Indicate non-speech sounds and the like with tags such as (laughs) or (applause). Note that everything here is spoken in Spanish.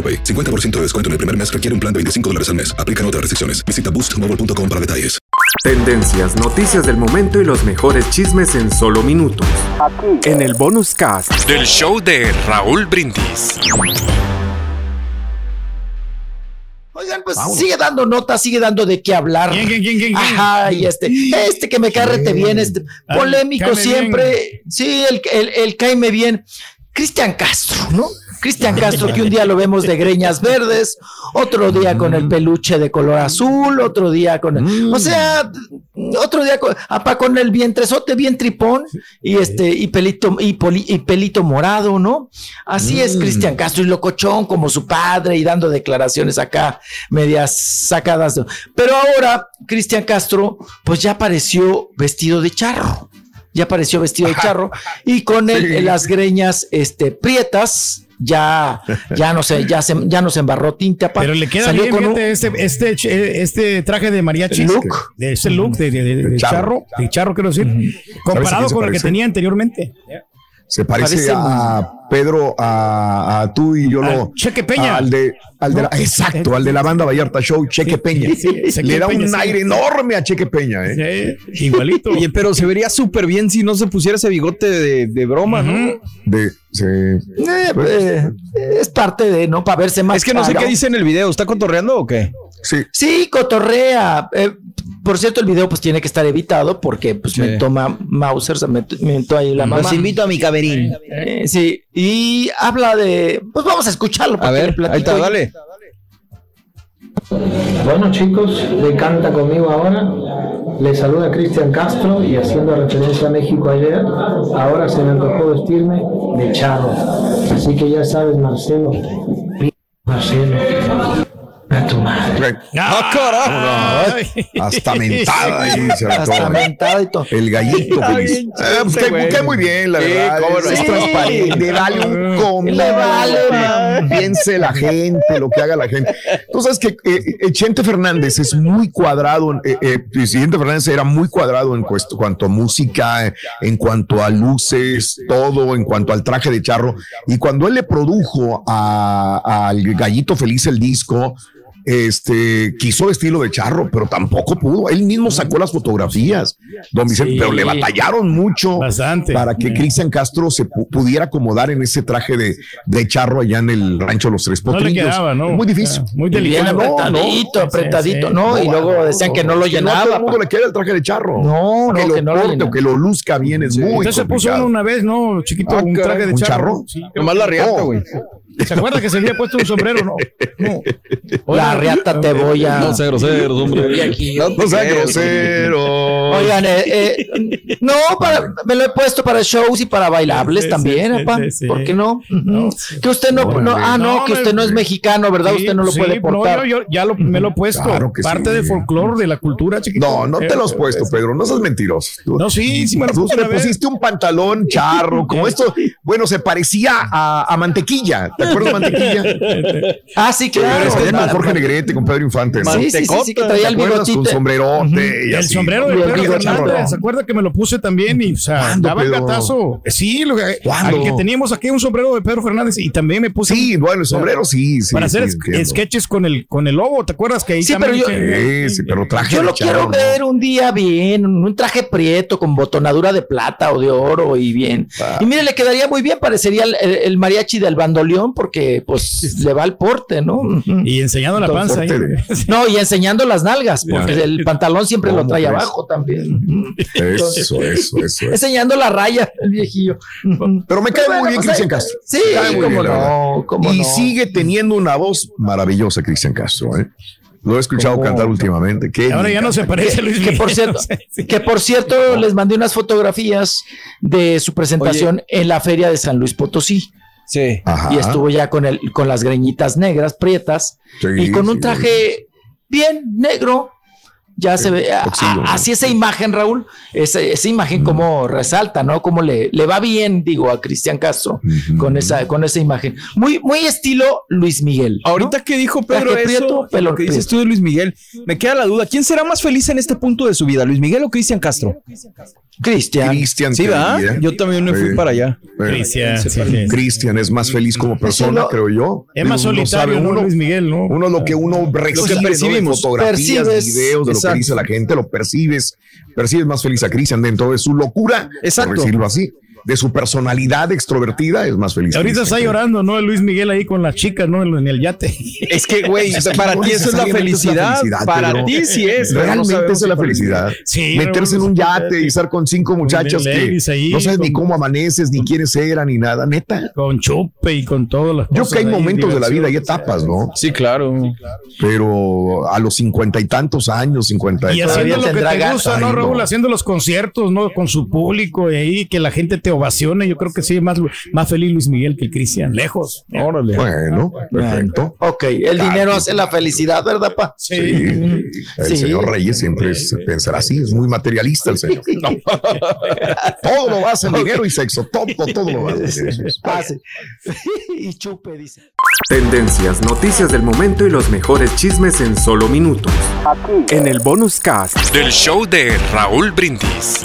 AroPay. 50% de descuento en el primer mes requiere un plan de 25 dólares al mes. Aplican otras restricciones. Visita boostmobile.com para detalles. Tendencias, noticias del momento y los mejores chismes en solo minutos. En el bonus cast del show de Raúl Brindis. Oigan, pues sigue dando notas, sigue dando de qué hablar. ¿Quién, quién, quién, quién, quién? Ajá, y este, este que me carrete bien, este, polémico siempre. Sí, el, el, el caime bien. Cristian Castro, ¿no? Cristian Castro, que un día lo vemos de greñas verdes, otro día con el peluche de color azul, otro día con el, o sea, otro día con, apa, con el vientrezote bien tripón y este, y pelito, y, poli- y pelito morado, ¿no? Así es Cristian Castro y locochón como su padre y dando declaraciones acá medias sacadas. Pero ahora Cristian Castro, pues ya apareció vestido de charro. Ya apareció vestido de charro y con Sí. las greñas este, prietas. Ya, ya no sé, ya se, ya nos embarró tinta. pa- Pero le queda salió bien, con un- este, este, este traje de mariachi. Look. De ese look de, de- de- de charro. De charro, quiero decir. Comparado con el que tenía anteriormente. Se parece, Parece a Pedro, a, a tú y yo Al lo. Cheque Peña. Al de, al de la- exacto, al de la banda Vallarta Show, Cheque Peña. sí, Le da Peña, un sí. aire enorme a Cheque Peña, ¿eh? Sí, igualito. Oye, pero se vería súper bien si no se pusiera ese bigote de, de broma, ¿no? De, sí. Eh, eh, es parte de, ¿no? Para verse más. Es que no sé caro. qué dice en el video. ¿Está cotorreando o qué? Sí. Sí, cotorrea. Eh, por cierto, el video pues tiene que estar evitado porque pues Sí. me toma Mauser, se me me ahí la mamá. Los invito a mi caberín. Eh, sí, y habla de, pues vamos a escucharlo. A ver, ahí está, dale. Bueno chicos, de Canta conmigo ahora. Les saluda Cristian Castro y haciendo referencia a México ayer, ahora se me antojó vestirme de charro. Así que ya sabes, Marcelo. Marcelo. A tu madre. ¡Ah, carajo! Hasta mentada (laughs) Hasta mentada y todo. El gallito feliz. bien Eh, pues, cae muy bien, la Sí, verdad. cómo es, no. es Sí. transparente, vale un comino. Le vale, que. Piense la gente, lo que haga la gente. Tú sabes que eh, eh, Chente Fernández es muy cuadrado. eh, eh, Presidente Fernández era muy cuadrado en cuesto- cuanto a música, eh, en cuanto a luces, todo, en cuanto al traje de charro. Y cuando él le produjo a- al Gallito Feliz el disco, este quiso vestirlo de charro, pero tampoco pudo. Él mismo sacó las fotografías, don Vicente, Sí. pero le batallaron mucho Bastante. para que. Cristian Castro se pu- pudiera acomodar en ese traje de, de charro allá en el rancho Los Tres No le Potrillos. quedaba, ¿no? Es muy difícil. Muy delicado. no, apretadito, apretadito, Sí, ¿no? Y luego decían que no lo Que no a todo llenaba. el mundo le queda el traje de charro. No, que no, lo que no lo corte llenaba. o que lo luzca bien es muy Entonces se puso uno una vez, ¿no? Chiquito, Ah, un traje de ¿un charro. charro? Sí. Nomás la riata, güey. ¿Se acuerda que se había puesto un sombrero? No. no. La riata te voy a. No sé groseros, hombre. aquí. No sea grosero. Oigan, eh, eh, no, para, me lo he puesto para shows y para bailables Sí, también, sí, apa. sí, sí. ¿Por qué no? No. Que usted no, no, ah, no, No, que usted no es mexicano, ¿verdad? Sí, usted no lo sí, puede portar. No, yo, yo ya lo, me lo he puesto. Claro que Parte sí. del folclore, de la cultura, chiquito. No, no te lo has puesto, Pedro. No seas mentiroso. Tú- No, sí, sí me lo Tú te pusiste un pantalón charro, (laughs) como esto, bueno, se parecía a, a mantequilla. ¿Te acuerdas de mantequilla? Ah, sí, claro. Pero es que Negrete, con Pedro Infante. ¿no? Sí, sí, sí, sí, que traía el así. sombrero de Pedro Fernández. ¿se acuerda que me lo puse también? Y, o sea, ¿Cuándo, daba el gatazo. Sí, lo que, al teníamos aquí un sombrero de Pedro Fernández y también me puse Sí, bueno, el sombrero sí, sí. para sí, hacer sketches con el, con el lobo. ¿Te acuerdas que ahí Sí, también pero yo- Sí, sí, pero traje Yo lo quiero ver un día bien, un traje prieto con botonadura de plata o de oro y bien. Y mire, le quedaría muy bien, parecería el, mariachi del bandoleón Porque pues le va el porte, ¿no? Y enseñando la panza. ahí. (laughs) No, y enseñando las nalgas, porque Ya. el pantalón siempre lo ¿Cómo trae abajo también. Eso, eso, eso. Enseñando la raya, el viejillo. Pero me cae Bueno, muy bien pues Cristian ahí- Castro. Sí, no, cómo y no. sigue teniendo una voz maravillosa, Cristian Castro. ¿eh? Lo he escuchado ¿Cómo? cantar últimamente. Qué Ahora ya no se parece a Luis que Miguel. por cierto, (laughs) que por cierto les mandé unas fotografías de su presentación en la feria de San Luis Potosí Sí. Ajá. y estuvo ya con el con las greñitas negras prietas Sí, y con un sí, traje bien negro. Ya se ve así esa imagen, Raúl, esa, esa imagen como resalta, ¿no? Como le, le va bien, digo, a Cristian Castro con esa, con esa imagen. Muy, muy estilo Luis Miguel. ¿no? Ahorita que dijo Pedro Traje eso, prieto, pelo lo que dices tú de Luis Miguel, me queda la duda. ¿Quién será más feliz en este punto de su vida, Luis Miguel o Cristian Castro? Cristian. Cristian. Sí, ¿verdad? Yo también me fui Sí. para allá. Cristian, sí, sí. Cristian es más feliz como persona, lo- creo yo. Es más Uno solitario, uno- Luis Miguel, ¿no? Uno lo que uno recibe, ¿no? de percibimos, fotografías, percibes, videos de lo que dice la gente, lo percibes, percibes más feliz a Cristian dentro de su locura, Exacto. por decirlo así, de su personalidad extrovertida, es más feliz. Ahorita está llorando, ¿no? Luis Miguel ahí con las chicas, ¿no? En el yate. Es que, güey, para no ti eso es la necesariamente es la felicidad. para ti sí es. no Realmente es la felicidad. Sí, Meterse en un sí, yate y estar con cinco muchachas que ahí, no sabes ni cómo amaneces, ni quiénes eran, ni nada, neta. Con chupe y con todas las Yo cosas que hay momentos de la vida y etapas, ¿no? Sí, claro. Pero a los cincuenta y tantos años, cincuenta Y y haciendo lo que te gusta, ¿no, Raúl? Haciendo los conciertos, ¿no? Con su público y ahí que la gente te ovacione. Yo creo que sí, más, más feliz Luis Miguel que Cristian. Lejos. Órale. Bueno, perfecto. Ok, el dinero hace la felicidad, ¿verdad, pa? Sí, el Sí. señor Reyes siempre es- pensará así, es muy materialista el señor. (laughs) todo lo basa en dinero y sexo, todo, todo lo. Ah, sí. (laughs) y chupe, dice. Tendencias, noticias del momento y los mejores chismes en solo minutos. En el bonus cast del show de Raúl Brindis.